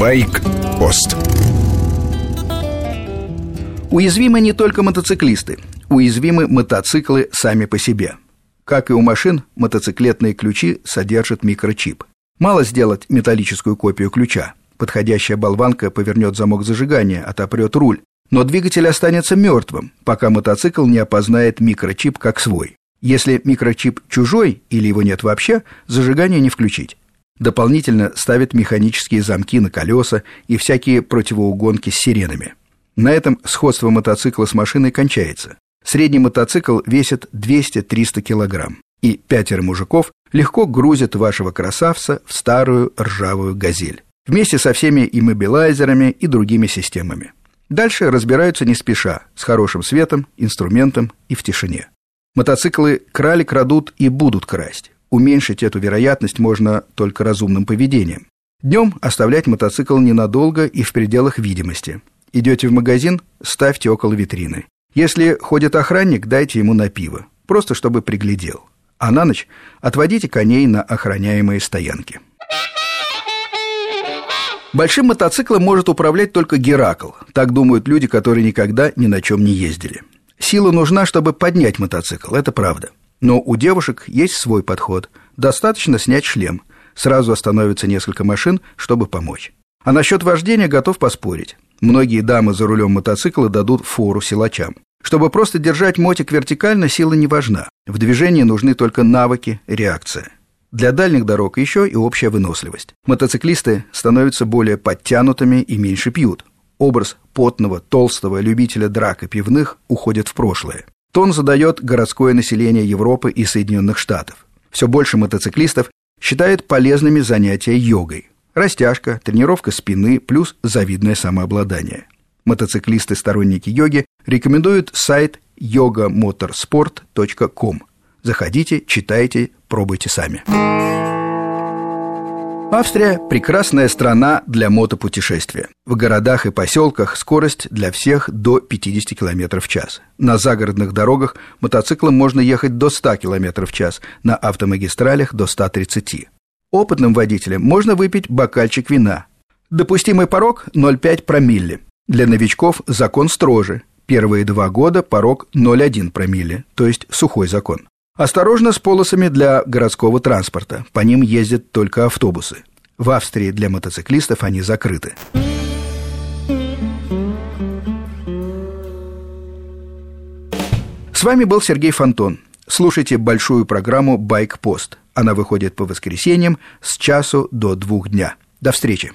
Байк-пост Уязвимы не только мотоциклисты, уязвимы мотоциклы сами по себе. Как и у машин, мотоциклетные ключи содержат микрочип. Мало сделать металлическую копию ключа. Подходящая болванка повернет замок зажигания, отопрет руль. Но двигатель останется мертвым, пока мотоцикл не опознает микрочип как свой. Если микрочип чужой или его нет вообще, зажигание не включить. Дополнительно ставят механические замки на колеса и всякие противоугонки с сиренами. На этом сходство мотоцикла с машиной кончается. Средний мотоцикл весит 200-300 килограмм, и пятеро мужиков легко грузят вашего красавца в старую ржавую «Газель» вместе со всеми иммобилайзерами и другими системами. Дальше разбираются не спеша, с хорошим светом, инструментом и в тишине. Мотоциклы крали, крадут и будут красть. Уменьшить эту вероятность можно только разумным поведением. Днем оставлять мотоцикл ненадолго и в пределах видимости. Идете в магазин, ставьте около витрины. Если ходит охранник, дайте ему на пиво, просто чтобы приглядел. А на ночь отводите коней на охраняемые стоянки. Большим мотоциклом может управлять только Геракл. Так думают люди, которые никогда ни на чем не ездили. Сила нужна, чтобы поднять мотоцикл, это правда. Но у девушек есть свой подход. Достаточно снять шлем. Сразу остановится несколько машин, чтобы помочь. А насчет вождения готов поспорить. Многие дамы за рулем мотоцикла дадут фору силачам. Чтобы просто держать мотик вертикально, сила не важна. В движении нужны только навыки, реакция. Для дальних дорог еще и общая выносливость. Мотоциклисты становятся более подтянутыми и меньше пьют. Образ потного, толстого любителя драк и пивных уходит в прошлое. Тон задает городское население Европы и Соединенных Штатов. Все больше мотоциклистов считает полезными занятия йогой. Растяжка, тренировка спины плюс завидное самообладание. Мотоциклисты-сторонники йоги рекомендуют сайт yogamotorsport.com. Заходите, читайте, пробуйте сами. Австрия – прекрасная страна для мотопутешествия. В городах и поселках скорость для всех до 50 км в час. На загородных дорогах мотоциклом можно ехать до 100 км в час, на автомагистралях до 130. Опытным водителям можно выпить бокальчик вина. Допустимый порог – 0,5 промилле. Для новичков закон строже. Первые два года порог 0,1 промилле, то есть сухой закон. Осторожно с полосами для городского транспорта. По ним ездят только автобусы. В Австрии для мотоциклистов они закрыты. С вами был Сергей Фонтон. Слушайте большую программу «Байк-пост». Она выходит по воскресеньям с часу до двух дня. До встречи.